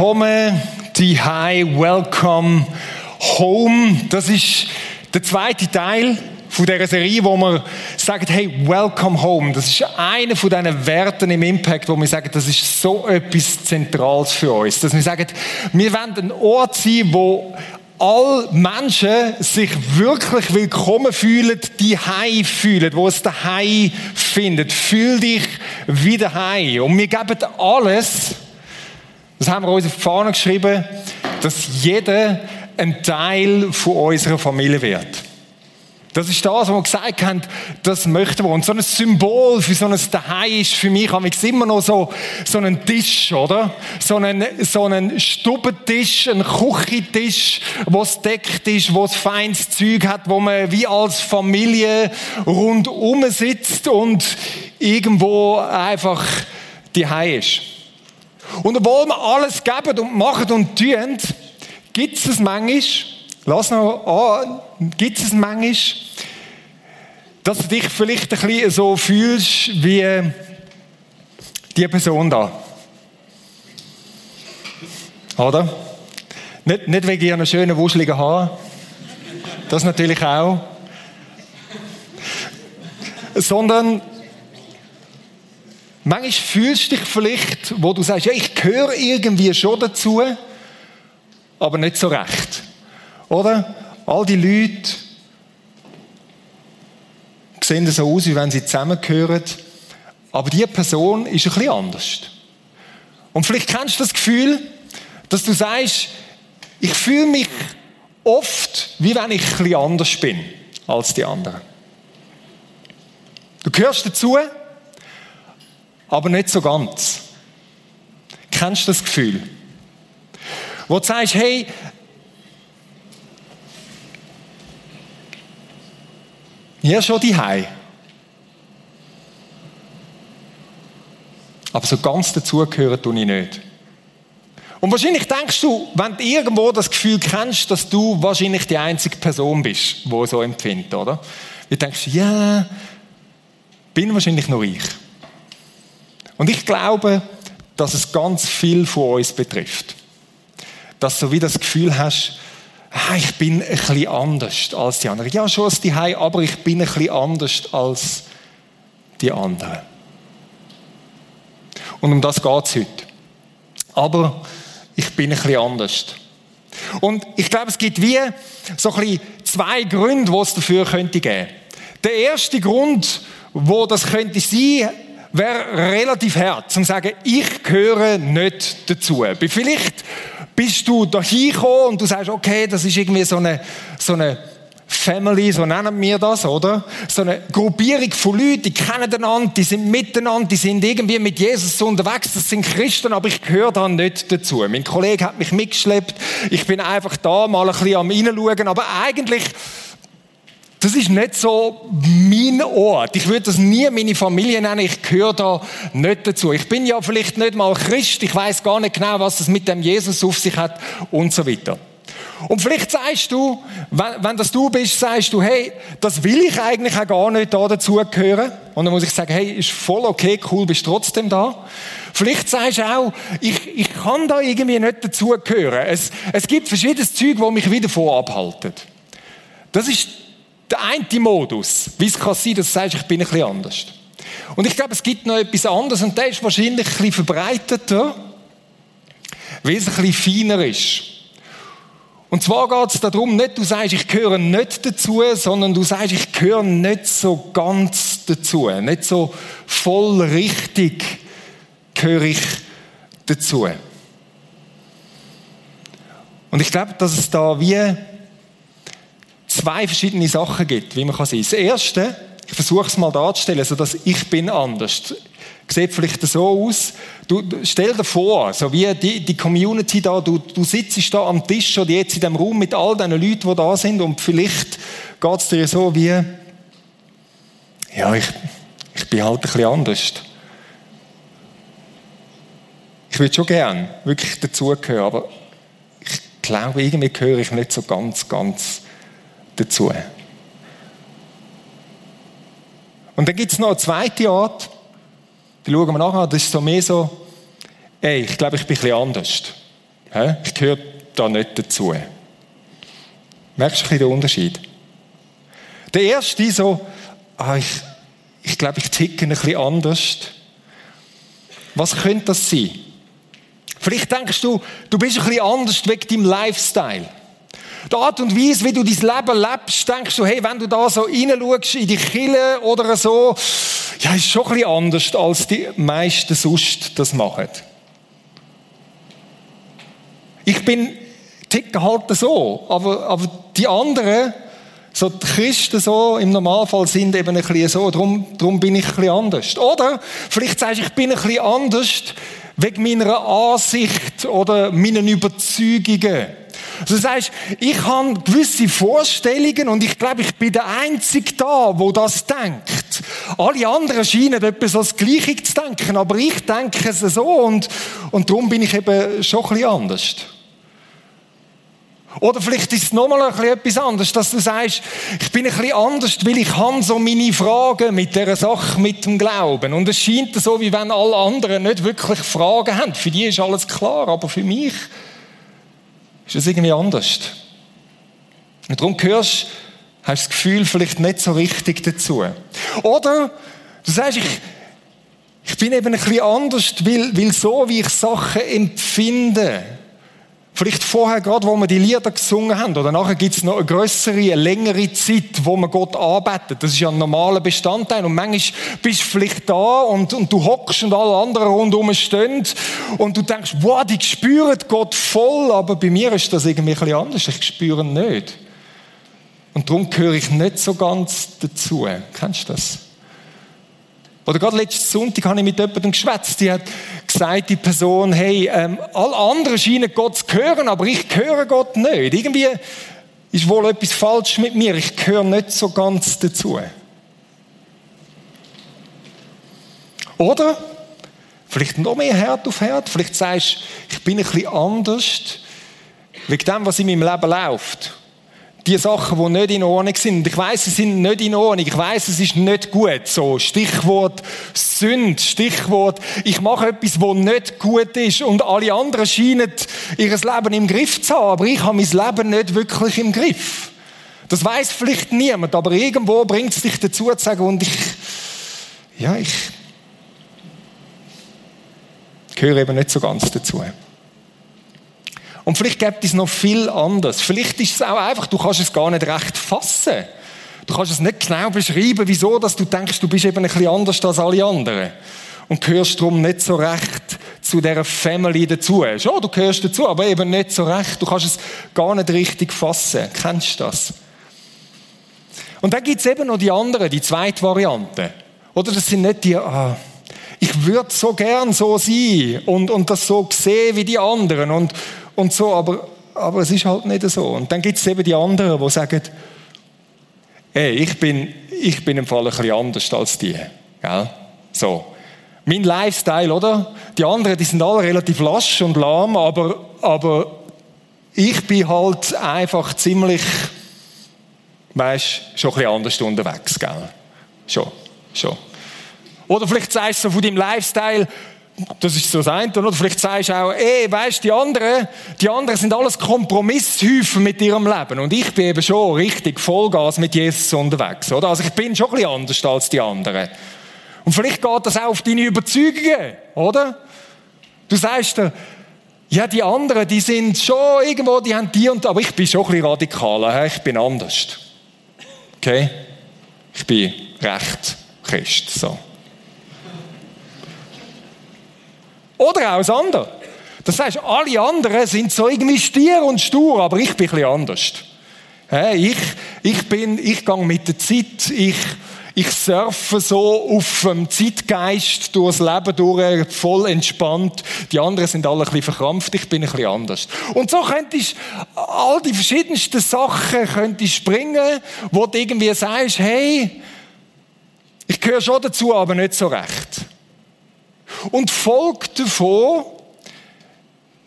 Willkommen, die High Welcome Home. Das ist der zweite Teil von dieser Serie, wo wir sagen, hey, welcome home. Das ist einer von diesen Werten im Impact, wo wir sagen, das ist so etwas Zentrales für uns. Dass wir sagen, wir wollen ein Ort sein, wo all Menschen sich wirklich willkommen fühlen, die High fühlen, wo es daheim findet. Fühl dich wie daheim. Und wir geben alles, das haben wir uns auf die Fahne geschrieben, dass jeder ein Teil von unserer Familie wird. Das ist das, was wir gesagt haben, das möchten wir. Und so ein Symbol für so ein Daheim ist für mich immer noch so, so ein Tisch, oder? So ein, so ein Stubentisch, ein Küchentisch, wo es deckt ist, wo es feines Zeug hat, wo man wie als Familie rundum sitzt und irgendwo einfach die ist. Und obwohl wir alles geben und machen und tun, gibt es manchmal, lass noch an, gibt es manchmal, dass du dich vielleicht ein bisschen so fühlst wie die Person da. Oder? Nicht, nicht wegen ihren schönen, wuscheligen Haaren. Das natürlich auch. Sondern Manchmal fühlst du dich vielleicht, wo du sagst, ja, ich gehöre irgendwie schon dazu, aber nicht so recht. Oder? All die Leute sehen so aus, wie wenn sie zusammengehören, aber die Person ist ein bisschen anders. Und vielleicht kennst du das Gefühl, dass du sagst, ich fühle mich oft, wie wenn ich ein bisschen anders bin als die anderen. Du gehörst dazu, aber nicht so ganz. Kennst du das Gefühl? Wo du sagst, hey, hier schon die Hei. Aber so ganz dazugehören tue ich nicht. Und wahrscheinlich denkst du, wenn du irgendwo das Gefühl kennst, dass du wahrscheinlich die einzige Person bist, die so empfindet, oder? Du denkst, ja, bin wahrscheinlich nur ich. Und ich glaube, dass es ganz viel von uns betrifft. Dass du wie das Gefühl hast, ah, ich bin ein bisschen anders als die anderen. Ja, schon als die Hei, aber ich bin ein bisschen anders als die anderen. Und um das geht es heute. Aber ich bin ein bisschen anders. Und ich glaube, es gibt wie so ein bisschen zwei Gründe, die es dafür könnte geben. Der erste Grund, wo das könnte sein, wäre relativ hart, zu sagen, ich gehöre nicht dazu. Vielleicht bist du da hingekommen und du sagst, okay, das ist irgendwie so eine, so eine Family, so nennen wir das, oder? So eine Gruppierung von Leuten, die kennen einander, die sind miteinander, die sind irgendwie mit Jesus unterwegs, das sind Christen, aber ich gehöre da nicht dazu. Mein Kollege hat mich mitgeschleppt, ich bin einfach da mal ein bisschen am reinschauen, aber eigentlich das ist nicht so mein Ort. Ich würde das nie meine Familie nennen. Ich gehöre da nicht dazu. Ich bin ja vielleicht nicht mal Christ. Ich weiß gar nicht genau, was das mit dem Jesus auf sich hat und so weiter. Und vielleicht sagst du, wenn, das du bist, sagst du, hey, das will ich eigentlich auch gar nicht da dazugehören. Und dann muss ich sagen, hey, ist voll okay, cool, bist trotzdem da. Vielleicht sagst du auch, ich, ich kann da irgendwie nicht dazugehören. Es, es gibt verschiedenes Zeug, wo mich wieder vorabhaltet. Das ist der eine Modus, wie es kann sein, dass du sagst, ich bin ein bisschen anders. Und ich glaube, es gibt noch etwas anderes und der ist wahrscheinlich ein bisschen verbreiteter, weil es ein bisschen feiner ist. Und zwar geht es darum, nicht du sagst, ich gehöre nicht dazu, sondern du sagst, ich gehöre nicht so ganz dazu. Nicht so voll richtig gehöre ich dazu. Und ich glaube, dass es da wie zwei verschiedene Sachen gibt, wie man kann sein. Das erste, ich versuche es mal darzustellen, so dass ich bin anders. Sieht vielleicht so aus. Du, stell dir vor, so wie die, die Community da, du, du sitzt da am Tisch oder jetzt in dem Raum mit all den Leuten, die da sind und vielleicht geht es dir so wie, ja, ich, ich bin halt ein bisschen anders. Ich würde schon gern wirklich dazugehören, aber ich glaube, irgendwie gehöre ich nicht so ganz, ganz dazu. Und dann gibt es noch eine zweite Art, die schauen wir nachher, das ist so mehr so, ey, ich glaube, ich bin ein bisschen anders. Ich gehöre da nicht dazu. Merkst du ein den Unterschied? Der erste so, ah, ich, ich glaube, ich ticke ein bisschen anders. Was könnte das sein? Vielleicht denkst du, du bist ein bisschen anders wegen deinem Lifestyle. Die Art und Weise, wie du dein Leben lebst, denkst du, hey, wenn du da so reinschaust in die Kille oder so, ja, ist schon ein bisschen anders, als die meisten sonst das machen. Ich bin ticke halt so, aber, aber die anderen, so die Christen so im Normalfall sind eben ein bisschen so, darum, darum bin ich ein bisschen anders. Oder vielleicht sagst du, ich bin ein bisschen anders wegen meiner Ansicht oder meinen Überzeugungen. Also das heißt, ich habe gewisse Vorstellungen und ich glaube, ich bin der Einzige da, wo das denkt. Alle anderen scheinen etwas als Gleiche zu denken, aber ich denke es so und, und darum bin ich eben schon ein bisschen anders. Oder vielleicht ist es nochmal etwas anderes, dass du sagst, ich bin bisschen anders, weil ich habe so meine Fragen mit dieser Sache, mit dem Glauben. Und es scheint so, wie wenn alle anderen nicht wirklich Fragen haben. Für die ist alles klar, aber für mich ist es irgendwie anders. Und darum hörst hast du das Gefühl vielleicht nicht so richtig dazu. Oder du sagst, ich, ich bin eben bisschen anders, weil, weil so, wie ich Sachen empfinde, Vielleicht vorher gerade, wo wir die Lieder gesungen haben, oder nachher gibt es noch eine größere, eine längere Zeit, wo man Gott arbeitet. Das ist ja ein normaler Bestandteil. Und manchmal bist du vielleicht da und, und du hockst und alle anderen rundherum stehen und du denkst, wow, die spüren Gott voll, aber bei mir ist das irgendwie ein bisschen anders. Ich spüre ihn nicht. Und darum gehöre ich nicht so ganz dazu. Kennst du das? Oder gerade letzten Sonntag habe ich mit jemandem geschwätzt, die hat gesagt, die Person, hey, ähm, alle anderen scheinen Gott zu hören, aber ich höre Gott nicht. Irgendwie ist wohl etwas falsch mit mir, ich gehöre nicht so ganz dazu. Oder? Vielleicht noch mehr Herd auf Herd, vielleicht sagst du, ich bin ein bisschen anders wegen dem, was in meinem Leben läuft die Sachen, die nicht in Ordnung sind. Ich weiß, sie sind nicht in Ordnung. Ich weiß, es ist nicht gut. So, Stichwort Sünd, Stichwort, ich mache etwas, wo nicht gut ist und alle anderen scheinen ihr Leben im Griff zu haben, aber ich habe mein Leben nicht wirklich im Griff. Das weiß vielleicht niemand, aber irgendwo bringt es dich dazu zu sagen, und ich, ja, ich gehöre eben nicht so ganz dazu. Und vielleicht gibt es noch viel anders. Vielleicht ist es auch einfach, du kannst es gar nicht recht fassen. Du kannst es nicht genau beschreiben, wieso, dass du denkst, du bist eben ein bisschen anders als alle anderen. Und gehörst darum nicht so recht zu dieser Family dazu. Schon, du gehörst dazu, aber eben nicht so recht. Du kannst es gar nicht richtig fassen. Kennst du das? Und dann gibt es eben noch die andere, die zweite Variante. Oder das sind nicht die, ah, ich würde so gern so sein und, und das so sehen wie die anderen und, und so, aber, aber es ist halt nicht so. Und dann gibt es eben die anderen, die sagen, hey, ich bin, ich bin im Fall ein bisschen anders als die. Gell? So. Mein Lifestyle, oder? Die anderen, die sind alle relativ lasch und lahm, aber, aber ich bin halt einfach ziemlich, weißt, schon ein bisschen anders unterwegs, gell? Schon, schon. Oder vielleicht sagst du von deinem Lifestyle, das ist so das eine. Oder vielleicht sagst du auch, ey, weißt die anderen, die anderen sind alles Kompromisshäufen mit ihrem Leben. Und ich bin eben schon richtig Vollgas mit Jesus unterwegs, oder? Also ich bin schon ein bisschen anders als die anderen. Und vielleicht geht das auch auf deine Überzeugungen, oder? Du sagst dir, ja, die anderen, die sind schon irgendwo, die haben die und, aber ich bin schon ein bisschen radikaler, ich bin anders. Okay? Ich bin recht Christ, so. Oder auch das andere. Das heißt, alle anderen sind so irgendwie stier und stur, aber ich bin ein bisschen anders. Ich, ich bin, ich gehe mit der Zeit, ich, ich surfe so auf dem Zeitgeist durchs Leben durch, voll entspannt. Die anderen sind alle ein bisschen verkrampft, ich bin ein bisschen anders. Und so könntest all die verschiedensten Sachen könntest springen, wo du irgendwie sagst, hey, ich gehöre schon dazu, aber nicht so recht. Und folgt davon,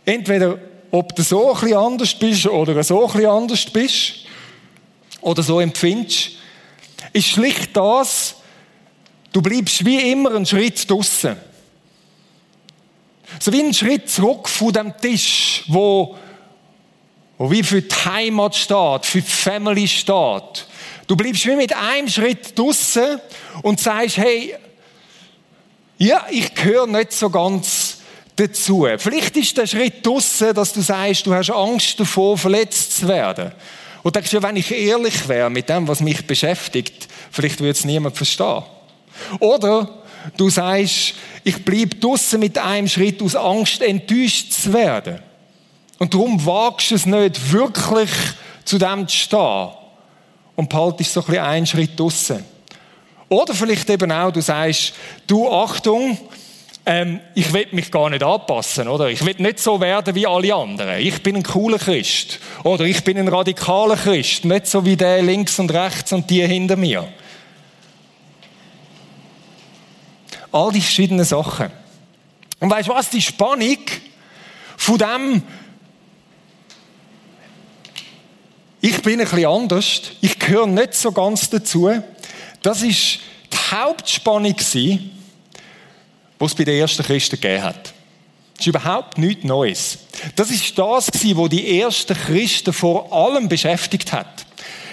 entweder ob du so ein anders bist oder so ein anders bist oder so empfindest, ist schlicht das, du bleibst wie immer einen Schritt draussen. So wie ein Schritt zurück von dem Tisch, wo, wo wie für die Heimat steht, für die Family steht. Du bleibst wie mit einem Schritt draussen und sagst, hey, ja, ich gehöre nicht so ganz dazu. Vielleicht ist der Schritt draussen, dass du sagst, du hast Angst davor, verletzt zu werden. Und denkst, ja, wenn ich ehrlich wäre mit dem, was mich beschäftigt, vielleicht würde es niemand verstehen. Oder du sagst, ich bleibe draussen mit einem Schritt aus Angst, enttäuscht zu werden. Und darum wagst du es nicht, wirklich zu dem zu stehen. Und behaltest so ein bisschen einen Schritt draussen. Oder vielleicht eben auch, du sagst, du Achtung, ähm, ich will mich gar nicht anpassen, oder? Ich will nicht so werden wie alle anderen. Ich bin ein cooler Christ. Oder ich bin ein radikaler Christ. Nicht so wie der links und rechts und die hinter mir. All die verschiedenen Sachen. Und weißt du was? Die Spannung von dem, ich bin ein bisschen anders, ich gehöre nicht so ganz dazu, das ist die Hauptspannung was es bei den ersten Christen gegeben hat. Das ist überhaupt nichts Neues. Das ist das was die ersten Christen vor allem beschäftigt hat.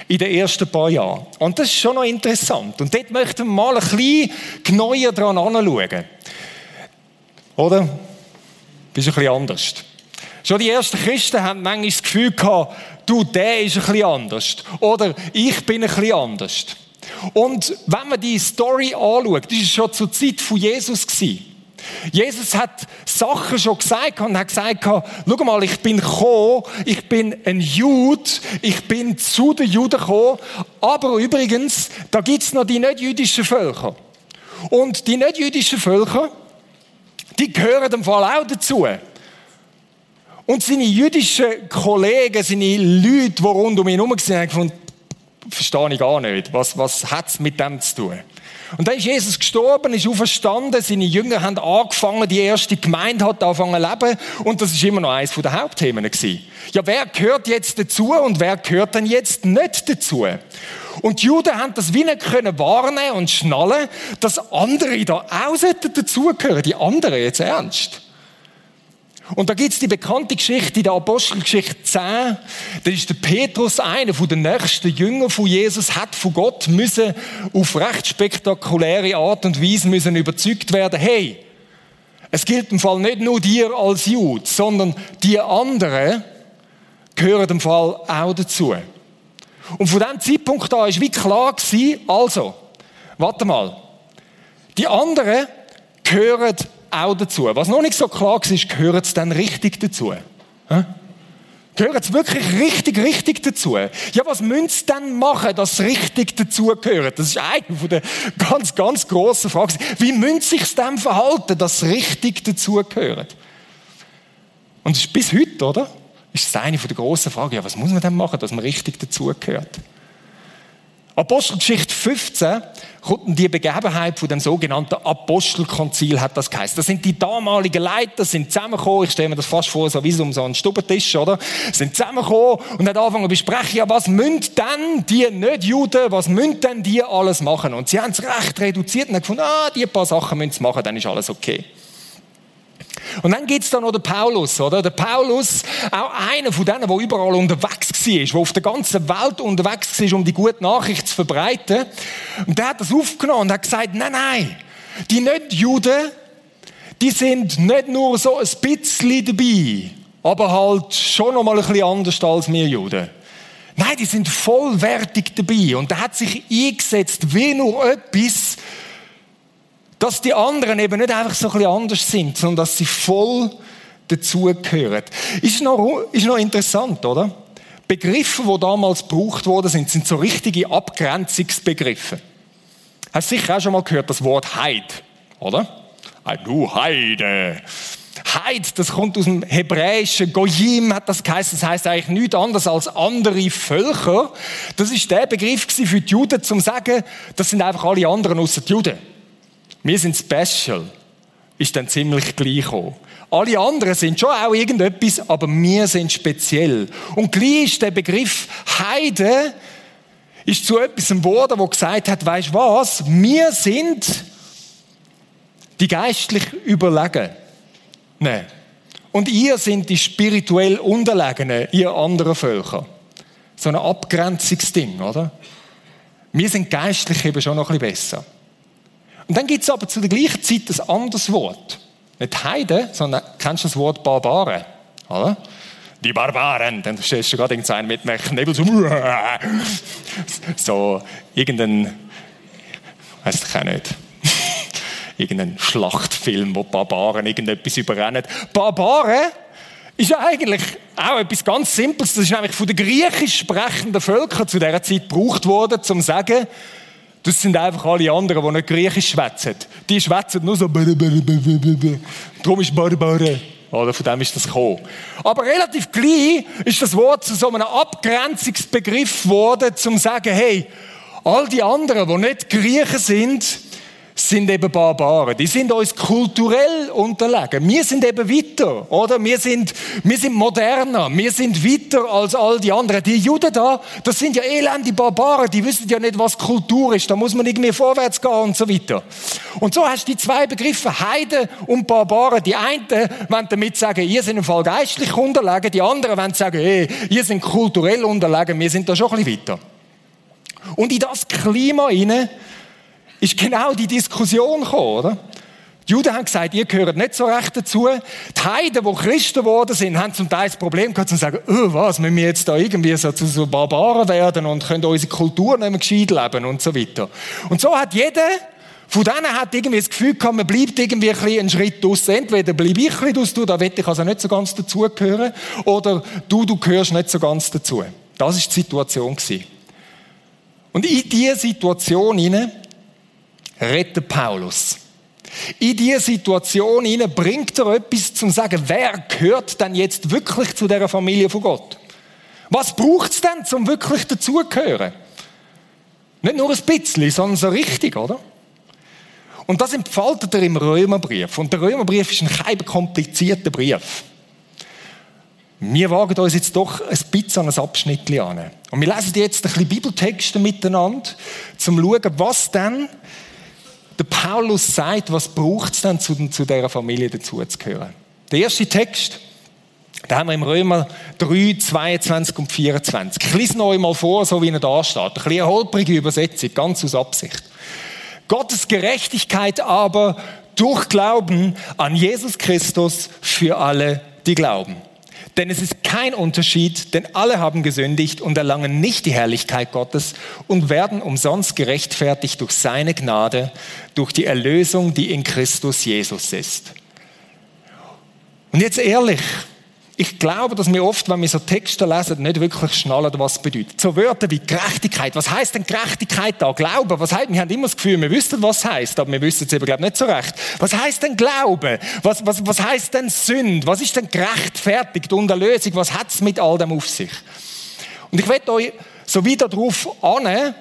In den ersten paar Jahren. Und das ist schon noch interessant. Und dort möchten wir mal ein bisschen genauer dran anschauen. Oder? Bist ein bisschen anders. Schon die ersten Christen haben manchmal das Gefühl gehabt, du, der ist ein bisschen anders. Oder ich bin ein bisschen anders. Und wenn man die Story anschaut, das war schon zur Zeit von Jesus. Jesus hat Sachen schon gesagt und hat gesagt, schau mal, ich bin gekommen, ich bin ein Jude, ich bin zu den Juden gekommen, aber übrigens, da gibt es noch die nicht-jüdischen Völker. Und die nicht-jüdischen Völker, die gehören im Fall auch dazu. Und seine jüdischen Kollegen, seine Leute, die rund um ihn herum waren, haben gefunden, verstehe ich gar nicht. Was, was hat es mit dem zu tun? Und dann ist Jesus gestorben, ist auferstanden, seine Jünger haben angefangen, die erste Gemeinde hat angefangen zu leben und das ist immer noch eines der Hauptthemen gewesen. Ja, wer gehört jetzt dazu und wer gehört dann jetzt nicht dazu? Und die Juden haben das wie nicht können wahrnehmen und schnallen, dass andere da auch dazugehören, die anderen jetzt ernst. Und da gibt es die bekannte Geschichte in der Apostelgeschichte 10. Da ist der Petrus, einer von den nächsten Jüngern von Jesus, hat von Gott müssen auf recht spektakuläre Art und Weise müssen überzeugt werden, hey, es gilt im Fall nicht nur dir als Jude, sondern die anderen gehören im Fall auch dazu. Und von diesem Zeitpunkt an ist wie klar gewesen, also, warte mal, die anderen gehören auch dazu. Was noch nicht so klar ist, gehören sie dann richtig dazu? Hä? Gehören sie wirklich richtig, richtig dazu? Ja, was müssen sie denn machen, dass sie richtig dazugehören? Das ist eine von der ganz, ganz grossen Fragen. Wie müssen sie sich dem verhalten, dass sie richtig dazugehören? Und das ist bis heute, oder? Ist das eine von der grossen Fragen. Ja, was muss man denn machen, dass man richtig dazugehört? Apostelgeschichte 15 kommt die Begebenheit von dem sogenannten Apostelkonzil, hat das geheißen. Das sind die damaligen Leiter, sind zusammengekommen, ich stelle mir das fast vor, so wie so um so einen Stubentisch, oder? Sind zusammengekommen und haben angefangen zu besprechen, ja, was müssen denn die Nicht-Juden, was müssen denn die alles machen? Und sie haben es recht reduziert und haben gefunden, ah, die paar Sachen müssen sie machen, dann ist alles okay. Und dann gibt es da noch den Paulus, oder? Der Paulus, auch einer von denen, der überall unterwegs war, der auf der ganzen Welt unterwegs war, um die gute Nachricht zu verbreiten. Und der hat das aufgenommen und hat gesagt, nein, nein, die Nicht-Juden, die sind nicht nur so ein bisschen dabei, aber halt schon noch mal ein bisschen anders als wir Juden. Nein, die sind vollwertig dabei. Und er hat sich eingesetzt, wie nur etwas, dass die anderen eben nicht einfach so ein bisschen anders sind, sondern dass sie voll dazugehören. Ist noch, ist noch interessant, oder? Begriffe, die damals gebraucht worden sind, sind so richtige Abgrenzungsbegriffe. Hast du sicher auch schon mal gehört, das Wort Heid, oder? Ah, du Heide. Heid, das kommt aus dem Hebräischen. Goyim hat das geheißen. Das heißt eigentlich nichts anderes als andere Völker. Das ist der Begriff für die Juden, zum sagen, das sind einfach alle anderen außer die Juden. Wir sind special. Ist dann ziemlich gleich gekommen. Alle anderen sind schon auch irgendetwas, aber wir sind speziell. Und gleich ist der Begriff Heide ist zu etwas geworden, wo gesagt hat, weißt was? Wir sind die geistlich überlegen. Nein. Und ihr sind die spirituell Unterlegenen, ihr anderen Völker. So ein Abgrenzungsding, oder? Wir sind geistlich eben schon noch ein bisschen besser. Und dann gibt es aber zu der gleichen Zeit ein anderes Wort. Nicht Heiden, sondern kennst du das Wort Barbaren? Oder? Die Barbaren. Dann stehst du gerade irgendeinen mit einem Knebel so, so irgendein, weiß ich auch nicht, irgendein Schlachtfilm, wo Barbaren irgendetwas überrennen. Barbaren ist ja eigentlich auch etwas ganz Simples. Das ist nämlich von den griechisch sprechenden Völkern zu dieser Zeit gebraucht worden, um zu sagen, das sind einfach alle anderen, die nicht griechisch schwätzen. Die schwätzen nur so, darum ist Barbare. Oder von dem ist das gekommen. Aber relativ gleich ist das Wort zu so einem Abgrenzungsbegriff geworden, um zu sagen, hey, all die anderen, die nicht Griechen sind, sind eben Barbaren. Die sind uns kulturell unterlegen. Wir sind eben weiter, oder? Wir sind, wir sind moderner. Wir sind weiter als all die anderen. Die Juden da, das sind ja elende Barbaren. Die wissen ja nicht, was Kultur ist. Da muss man irgendwie vorwärts gehen und so weiter. Und so hast du die zwei Begriffe, Heiden und Barbaren. Die einen wollen damit sagen, ihr seid im Fall geistlich unterlegen. Die anderen wollen sagen, hey, ihr seid kulturell unterlegen. Wir sind da schon ein bisschen weiter. Und in das Klima hinein ist genau die Diskussion gekommen, oder? Die Juden haben gesagt, ihr gehört nicht so recht dazu. Die Heiden, die Christen geworden sind, haben zum Teil das Problem gehabt, zu sagen, oh, was, müssen wir jetzt da irgendwie so zu so Barbaren werden und können unsere Kultur nicht mehr gescheit leben und so weiter. Und so hat jeder von denen hat irgendwie das Gefühl gehabt, man bleibt irgendwie ein einen Schritt aus. Entweder bleibe ich ein bisschen da will ich also nicht so ganz dazugehören, oder du, du gehörst nicht so ganz dazu. Das ist die Situation gewesen. Und in diese Situation hinein rettet Paulus. In diese Situation hinein bringt er etwas zum sagen, wer gehört denn jetzt wirklich zu der Familie von Gott? Was braucht es denn, um wirklich dazugehören? Nicht nur ein bisschen, sondern so richtig, oder? Und das entfaltet er im Römerbrief. Und der Römerbrief ist ein komplizierter Brief. Wir wagen uns jetzt doch ein bisschen an ein Abschnitt an. Und wir lesen jetzt ein bisschen Bibeltexte miteinander, um zu schauen, was denn der Paulus sagt, was braucht es denn, zu, zu dieser Familie dazuzugehören. Der erste Text, da haben wir im Römer 3, 22 und 24. Ich lese euch mal vor, so wie er da steht. Ein bisschen eine holprige Übersetzung, ganz aus Absicht. Gottes Gerechtigkeit aber durch Glauben an Jesus Christus für alle, die glauben. Denn es ist kein Unterschied, denn alle haben gesündigt und erlangen nicht die Herrlichkeit Gottes und werden umsonst gerechtfertigt durch seine Gnade, durch die Erlösung, die in Christus Jesus ist. Und jetzt ehrlich, ich glaube, dass wir oft, wenn wir so Texte lesen, nicht wirklich schnallen, was es bedeutet. So Wörter wie Gerechtigkeit. Was heißt denn Gerechtigkeit da? Glauben. Was heißt, wir haben immer das Gefühl, wir wissen, was es heißt, aber wir wissen es eben, glaube ich, nicht so recht. Was heißt denn Glauben? Was, was, was heißt denn Sünd? Was ist denn gerechtfertigt und Erlösung? Was hat es mit all dem auf sich? Und ich werde euch so wieder darauf an,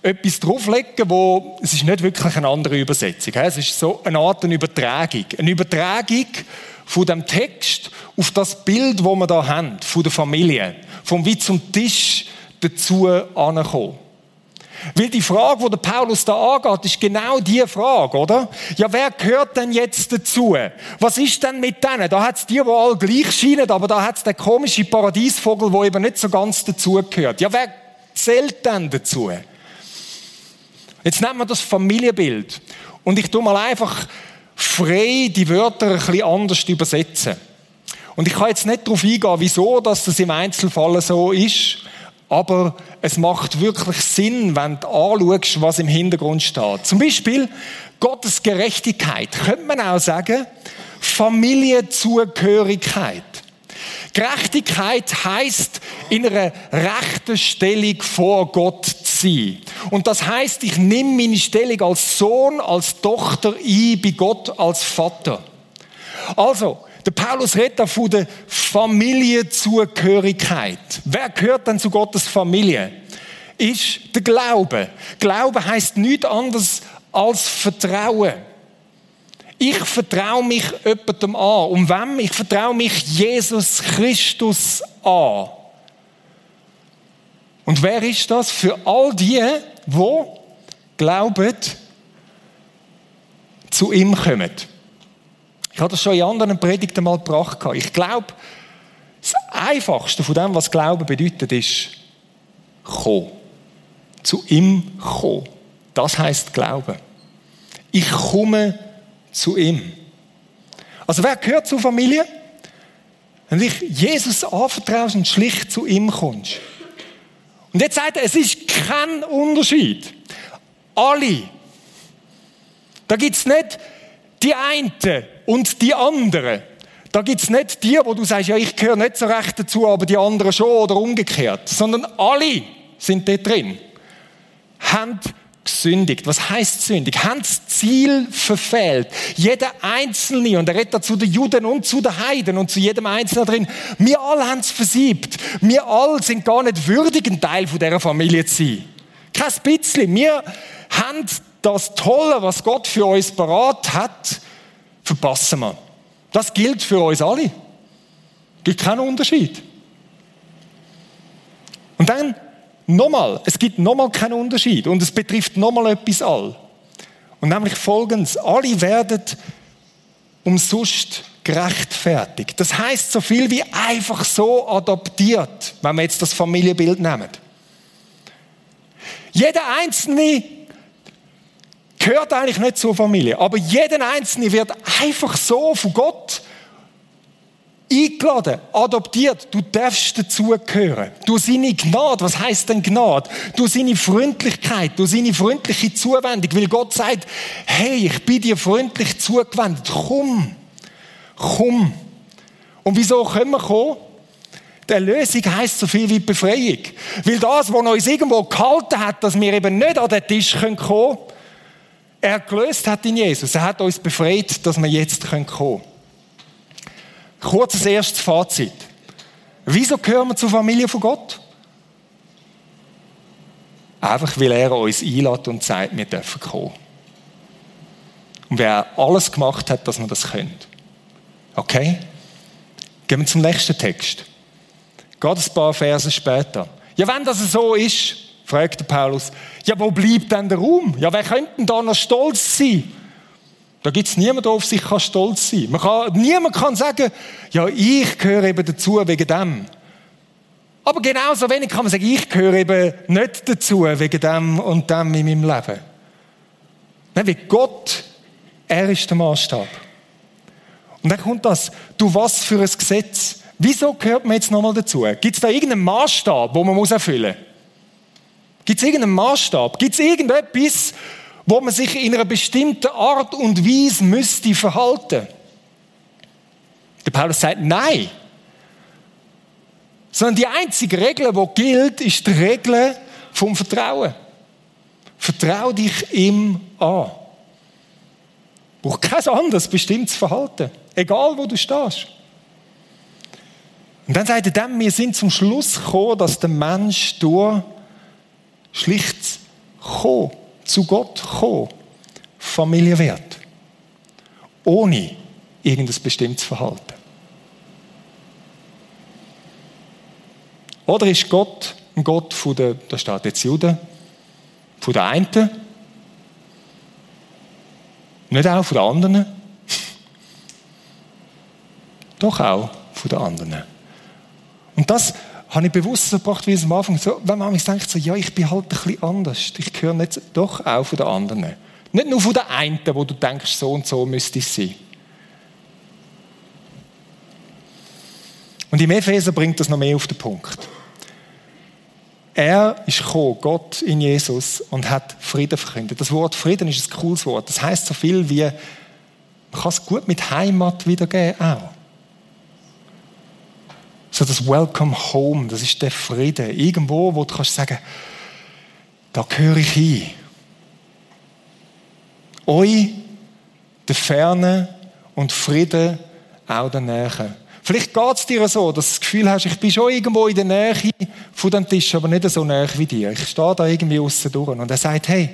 etwas drauflegen, wo, es ist nicht wirklich eine andere Übersetzung. Es ist so eine Art eine Übertragung. Eine Übertragung von dem Text auf das Bild, wo wir da haben, von der Familie, vom wie zum Tisch dazu ankommen. Weil die Frage, die der Paulus da angeht, ist genau die Frage, oder? Ja, wer gehört denn jetzt dazu? Was ist denn mit denen? Da hat es die, die alle gleich scheinen, aber da hat es den komischen Paradiesvogel, der eben nicht so ganz dazugehört. Ja, wer zählt denn dazu? Jetzt nehmen wir das Familienbild. Und ich tue mal einfach frei die Wörter ein bisschen anders übersetzen. Und ich kann jetzt nicht darauf eingehen, wieso dass das im Einzelfall so ist, aber es macht wirklich Sinn, wenn du anschaust, was im Hintergrund steht. Zum Beispiel Gottes Gerechtigkeit. Könnte man auch sagen, Familienzugehörigkeit. Gerechtigkeit heißt in einer rechten Stellung vor Gott sein. Und das heißt, ich nehme meine Stellung als Sohn, als Tochter ein bei Gott als Vater. Also, der Paulus redet von der Familienzugehörigkeit. Wer gehört denn zu Gottes Familie? Ist der Glaube. Glaube heißt nichts anderes als Vertrauen. Ich vertraue mich jemandem an. Um wem? Ich vertraue mich Jesus Christus an. Und wer ist das? Für all die, die glauben, zu ihm kommen. Ich habe das schon in anderen Predigten mal gebracht. Ich glaube, das Einfachste von dem, was Glauben bedeutet, ist kommen. Zu ihm kommen. Das heißt Glauben. Ich komme zu ihm. Also wer gehört zur Familie? Wenn du dich Jesus anvertraust und schlicht zu ihm kommst. Und jetzt sagt er, es ist kein Unterschied. Alle. Da gibt es nicht die einen und die anderen. Da gibt es nicht die, wo du sagst, ja, ich gehöre nicht so recht dazu, aber die anderen schon oder umgekehrt. Sondern alle sind dort drin. Haben gesündigt. Was heißt sündig? Haben das Ziel verfehlt. Jeder Einzelne, und er redet zu den Juden und zu den Heiden und zu jedem Einzelnen drin, wir alle haben es versiebt. Wir alle sind gar nicht würdig, ein Teil dieser Familie zu sein. Kein bisschen. Wir haben das Tolle, was Gott für uns parat hat, verpassen wir. Das gilt für uns alle. Es gibt keinen Unterschied. Und dann nochmal, es gibt nochmal keinen Unterschied und es betrifft nochmal etwas all. Und nämlich folgendes, alle werden umsonst gerechtfertigt. Das heißt so viel wie einfach so adoptiert, wenn wir jetzt das Familienbild nehmen. Jeder Einzelne gehört eigentlich nicht zur Familie, aber jeder Einzelne wird einfach so von Gott eingeladen, adoptiert. Du darfst dazugehören. Du seine Gnade, was heißt denn Gnade? Du seine Freundlichkeit, du seine freundliche Zuwendung, weil Gott sagt, hey, ich bin dir freundlich zugewendet. Komm, komm. Und wieso können wir kommen? Die Erlösung heisst so viel wie Befreiung. Weil das, was uns irgendwo gehalten hat, dass wir eben nicht an den Tisch kommen können, er gelöst hat in Jesus. Er hat uns befreit, dass wir jetzt kommen können. Kurzes erstes Fazit. Wieso gehören wir zur Familie von Gott? Einfach weil er uns einlädt und sagt, wir dürfen kommen. Und wer alles gemacht hat, dass wir das können. Okay? Gehen wir zum nächsten Text. Geht ein paar Verse später. Ja, wenn das so ist, fragt Paulus, ja, wo bleibt denn der Ruhm? Ja, wer könnte denn da noch stolz sein? Da gibt es niemanden, der auf sich kann stolz sein kann. kann. Niemand kann sagen, ja, ich gehöre eben dazu wegen dem. Aber genauso wenig kann man sagen, ich gehöre eben nicht dazu wegen dem und dem in meinem Leben. Nein, wie Gott, er ist der Maßstab. Und dann kommt das, du was für ein Gesetz. Wieso gehört man jetzt nochmal dazu? Gibt es da irgendeinen Maßstab, wo man muss erfüllen muss? Gibt es irgendeinen Maßstab? Gibt es irgendetwas, wo man sich in einer bestimmten Art und Weise müsste verhalten. Der Paulus sagt, nein. Sondern die einzige Regel, die gilt, ist die Regel vom Vertrauen. Vertrau dich ihm an. Braucht kein anderes bestimmtes Verhalten. Egal, wo du stehst. Und dann sagt er dann, wir sind zum Schluss gekommen, dass der Mensch durch schlicht kommen zu Gott kommen, Familie wird. Ohne irgendein bestimmtes Verhalten. Oder ist Gott ein Gott von der, da steht jetzt Juden, von der einen, nicht auch von der anderen, doch auch von der anderen. Und das habe ich bewusst so gebracht, wie es am Anfang so, wenn man denkt, so, ja, ich bin halt ein bisschen anders. Ich gehöre nicht, doch auch von den anderen. Nicht nur von der einen, wo du denkst, so und so müsste es sein. Und im Epheser bringt das noch mehr auf den Punkt. Er ist gekommen, Gott in Jesus, und hat Frieden verkündet. Das Wort Frieden ist ein cooles Wort. Das heißt so viel wie, man kann es gut mit Heimat wiedergeben auch. So das Welcome Home, das ist der Frieden. Irgendwo, wo du kannst sagen, da gehöre ich hin. Euch, der Ferne und Frieden auch der Nähe. Vielleicht geht es dir so, dass du das Gefühl hast, ich bin schon irgendwo in der Nähe von dem Tisch, aber nicht so näher wie dir. Ich stehe da irgendwie außen durch. Und er sagt, hey,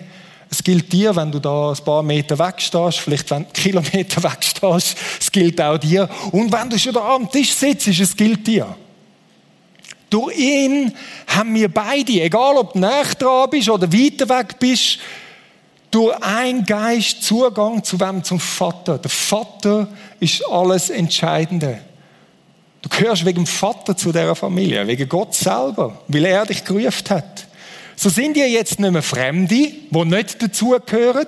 es gilt dir, wenn du da ein paar Meter weg stehst, vielleicht wenn du Kilometer weg stehst, es gilt auch dir. Und wenn du schon da am Tisch sitzt, es gilt dir. Durch ihn haben wir beide, egal ob du näher dran bist oder weiter weg bist, durch einen Geist Zugang zu wem? Zum Vater. Der Vater ist alles Entscheidende. Du gehörst wegen dem Vater zu dieser Familie, wegen Gott selber, weil er dich gerufen hat. So sind ihr jetzt nicht mehr Fremde, die nicht dazugehören.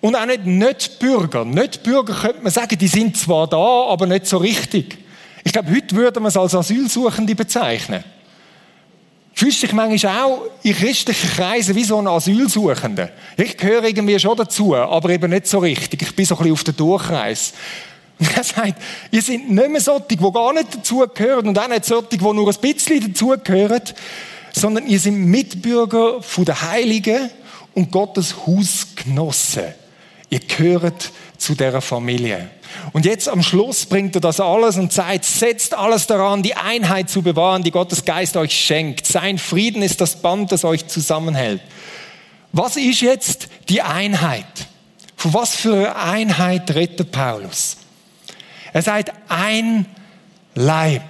Und auch nicht Nicht-Bürger. Nicht-Bürger könnte man sagen, die sind zwar da, aber nicht so richtig. Ich glaube, heute würde man es als Asylsuchende bezeichnen. Fühlst dich manchmal auch in christlichen Kreisen wie so ein Asylsuchender. Ich gehöre irgendwie schon dazu, aber eben nicht so richtig. Ich bin so ein bisschen auf der Durchreise. Und er sagt, ihr seid nicht mehr solche, die gar nicht dazugehören und auch nicht solche, die nur ein bisschen dazugehören, sondern ihr seid Mitbürger von der Heiligen und Gottes Hausgenossen. Ihr gehört zu der Familie. Und jetzt am Schluss bringt er das alles und sagt, setzt alles daran, die Einheit zu bewahren, die Gottes Geist euch schenkt. Sein Frieden ist das Band, das euch zusammenhält. Was ist jetzt die Einheit? Von was für eine Einheit redet Paulus? Er sagt, ein Leib.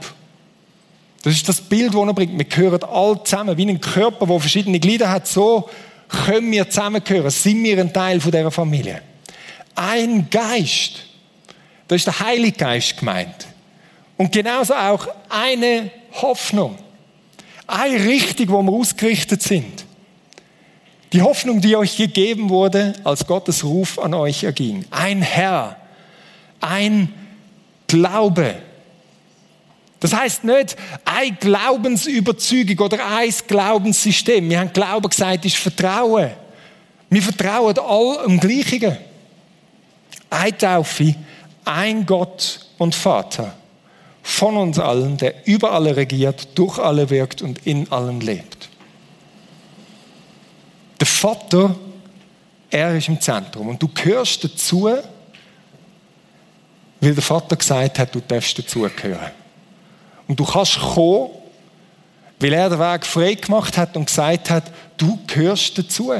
Das ist das Bild, das er bringt. Wir gehören alle zusammen, wie ein Körper, der verschiedene Glieder hat. So können wir zusammengehören, sind wir ein Teil von dieser Familie. Ein Geist. Da ist der Heilige Geist gemeint. Und genauso auch eine Hoffnung. Eine Richtung, wo wir ausgerichtet sind. Die Hoffnung, die euch gegeben wurde, als Gottes Ruf an euch erging. Ein Herr. Ein Glaube. Das heißt nicht eine Glaubensüberzeugung oder ein Glaubenssystem. Wir haben Glauben gesagt, ist Vertrauen. Wir vertrauen all Gleichen. Eine Taufe, ein Gott und Vater von uns allen, der über alle regiert, durch alle wirkt und in allen lebt. Der Vater, er ist im Zentrum und du gehörst dazu, weil der Vater gesagt hat, du darfst dazugehören. Und du kannst kommen, weil er den Weg frei gemacht hat und gesagt hat, du gehörst dazu.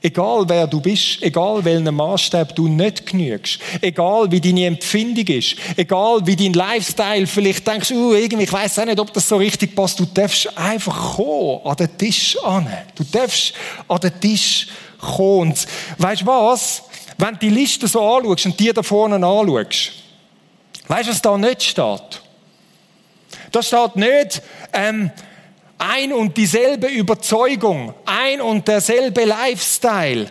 Egal wer du bist, egal welchen Maßstab du nicht genügst, egal wie deine Empfindung ist, egal wie dein Lifestyle, vielleicht denkst uh, irgendwie, ich weiß auch nicht, ob das so richtig passt, du darfst einfach kommen, an den Tisch an. Du darfst an den Tisch kommen. Und weißt du was? Wenn du die Liste so anschaust und die da vorne anschaust, weißt du, was da nicht steht? Da steht nicht, ähm, ein und dieselbe Überzeugung, ein und derselbe Lifestyle.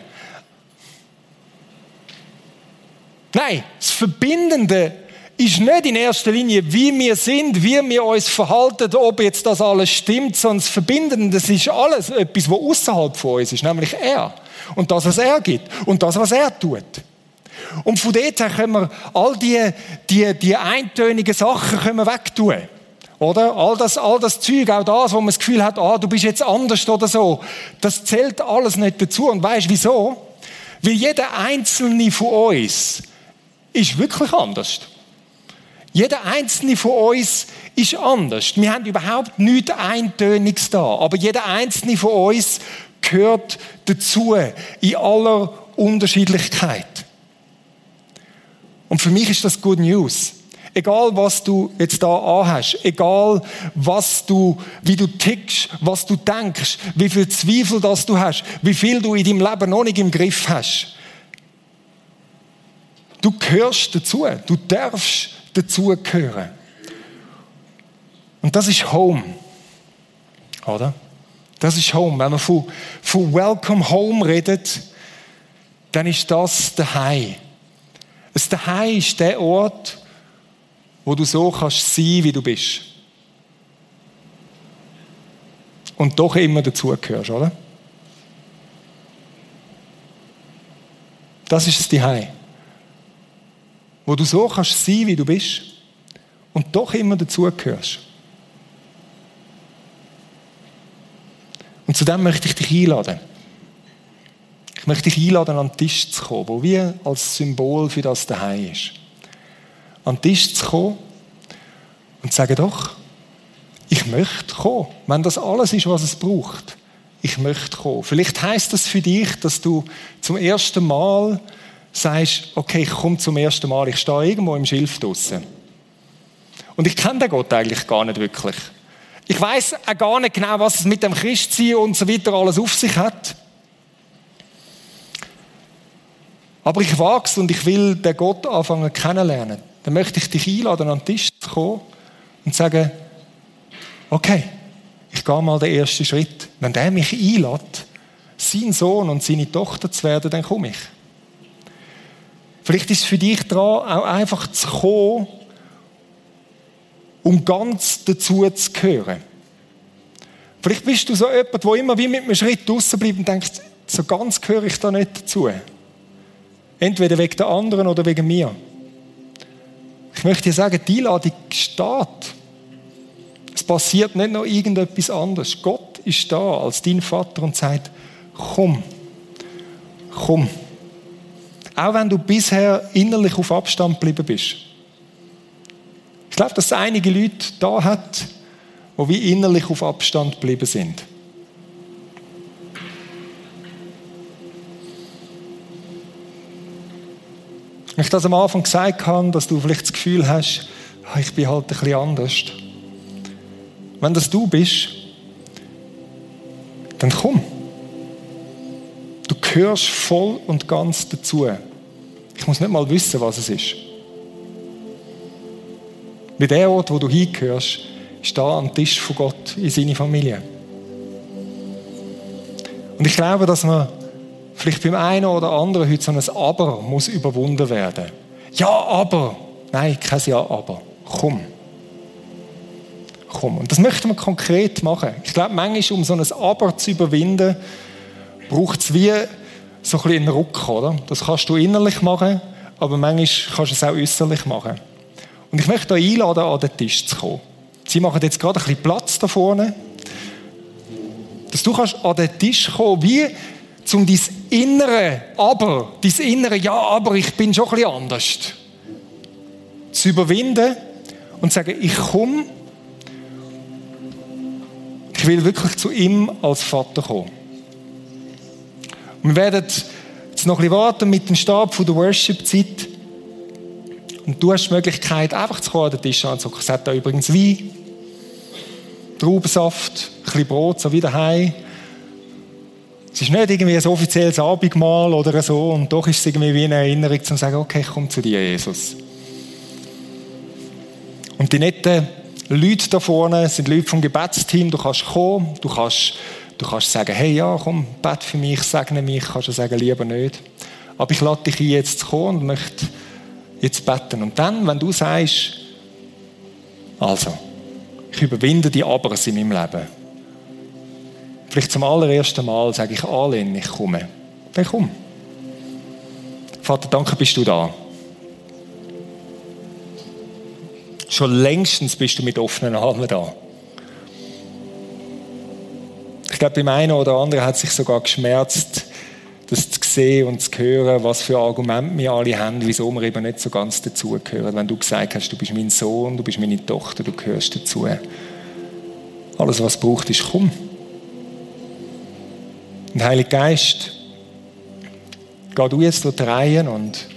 Nein, das Verbindende ist nicht in erster Linie, wie wir sind, wie wir uns verhalten, ob jetzt das alles stimmt, sondern das Verbindende, das ist alles etwas, was außerhalb von uns ist, nämlich er. Und das, was er gibt. Und das, was er tut. Und von dort her können wir all die, die, die eintönigen Sachen können wir wegtun. Oder? All das, all das Zeug, auch das, wo man das Gefühl hat, ah, du bist jetzt anders oder so, das zählt alles nicht dazu. Und weißt wieso? Weil jeder einzelne von uns ist wirklich anders. Jeder einzelne von uns ist anders. Wir haben überhaupt nichts Eintöniges da. Aber jeder einzelne von uns gehört dazu in aller Unterschiedlichkeit. Und für mich ist das Good News. Egal, was du jetzt da anhast, egal, was du, wie du tickst, was du denkst, wie viel Zweifel das du hast, wie viel du in deinem Leben noch nicht im Griff hast. Du gehörst dazu. Du darfst dazu gehören. Und das ist Home. Oder? Das ist Home. Wenn man von, von Welcome Home redet, dann ist das der Hai. Das Daheim ist der Ort, wo du so kannst sein, wie du bist. Und doch immer dazugehörst, oder? Das ist das Zuhause. Wo du so kannst sein, wie du bist und doch immer dazugehörst. Und zu dem möchte ich dich einladen. Ich möchte dich einladen, an den Tisch zu kommen, wo wie als Symbol für das daheim ist an den Tisch zu kommen und zu sagen, doch, ich möchte kommen. Wenn das alles ist, was es braucht, ich möchte kommen. Vielleicht heißt das für dich, dass du zum ersten Mal sagst, okay, ich komme zum ersten Mal, ich stehe irgendwo im Schilf draussen. Und ich kenne den Gott eigentlich gar nicht wirklich. Ich weiß auch gar nicht genau, was es mit dem Christsein und so weiter alles auf sich hat. aber ich wachse und ich will den Gott anfangen kennenlernen, dann möchte ich dich einladen, an den Tisch zu kommen und sagen, okay, ich gehe mal den ersten Schritt. Wenn der mich einlädt, sein Sohn und seine Tochter zu werden, dann komme ich. Vielleicht ist es für dich dran, auch einfach zu kommen, um ganz dazu zu gehören. Vielleicht bist du so jemand, der immer wie mit einem Schritt draußen bleibt und denkt, so ganz gehöre ich da nicht dazu. Entweder wegen der anderen oder wegen mir. Ich möchte dir sagen, die Einladung steht. Es passiert nicht noch irgendetwas anderes. Gott ist da als dein Vater und sagt, komm, komm. Auch wenn du bisher innerlich auf Abstand geblieben bist. Ich glaube, dass es einige Leute da hat, die wie innerlich auf Abstand geblieben sind. Wenn ich das am Anfang gesagt habe, dass du vielleicht das Gefühl hast, ah, ich bin halt ein bisschen anders. Wenn das du bist, dann komm. Du gehörst voll und ganz dazu. Ich muss nicht mal wissen, was es ist. Bei dem Ort, wo du hingehörst, ist da am Tisch von Gott in seine Familie. Und ich glaube, dass man vielleicht beim einen oder anderen heute so ein Aber muss überwunden werden. Ja, aber. Nein, kein Ja, aber. Komm. Komm. Und das möchten wir konkret machen. Ich glaube, manchmal, um so ein Aber zu überwinden, braucht es wie so ein bisschen einen Ruck, oder? Das kannst du innerlich machen, aber manchmal kannst du es auch äußerlich machen. Und ich möchte euch einladen, an den Tisch zu kommen. Sie machen jetzt gerade ein bisschen Platz da vorne, dass du kannst an den Tisch kommen, wie zum dein innere Aber, dein innere Ja, aber ich bin schon ein bisschen anders, zu überwinden und zu sagen, ich komme, ich will wirklich zu ihm als Vater kommen. Und wir werden jetzt noch ein bisschen warten mit dem Stab von der Worship-Zeit. Und du hast die Möglichkeit, einfach zu kommen an den Tisch anzugucken. Es hat da übrigens Wein, Traubensaft, ein bisschen Brot, so wie daheim. Es ist nicht irgendwie ein offizielles Abendmahl oder so, und doch ist es irgendwie wie eine Erinnerung, zu sagen, okay, ich komme zu dir, Jesus. Und die netten Leute da vorne sind Leute vom Gebetsteam, du kannst kommen, du kannst, du kannst sagen, hey, ja, komm, bet für mich, segne mich, kannst du sagen, lieber nicht. Aber ich lade dich ein, jetzt zu kommen und möchte jetzt beten. Und dann, wenn du sagst, also, ich überwinde die Abers in meinem Leben, vielleicht zum allerersten Mal sage ich allen, ich komme. Dann komm. Vater, danke, bist du da. Schon längstens bist du mit offenen Armen da. Ich glaube, beim einen oder anderen hat sich sogar geschmerzt, das zu sehen und zu hören, was für Argumente wir alle haben, wieso wir eben nicht so ganz dazugehören. Wenn du gesagt hast, du bist mein Sohn, du bist meine Tochter, du gehörst dazu. Alles, was braucht, ist komm. Und Heiliger Geist, geh du jetzt die Reihen und,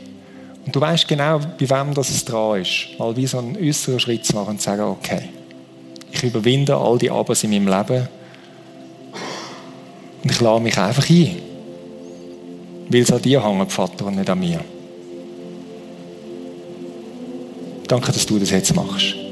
und du weißt genau, bei wem das es dran ist. Mal wie so einen äußeren Schritt zu machen und zu sagen, okay, ich überwinde all die Abers in meinem Leben und ich lade mich einfach ein. Weil es an dir hängt, Vater, und nicht an mir. Danke, dass du das jetzt machst.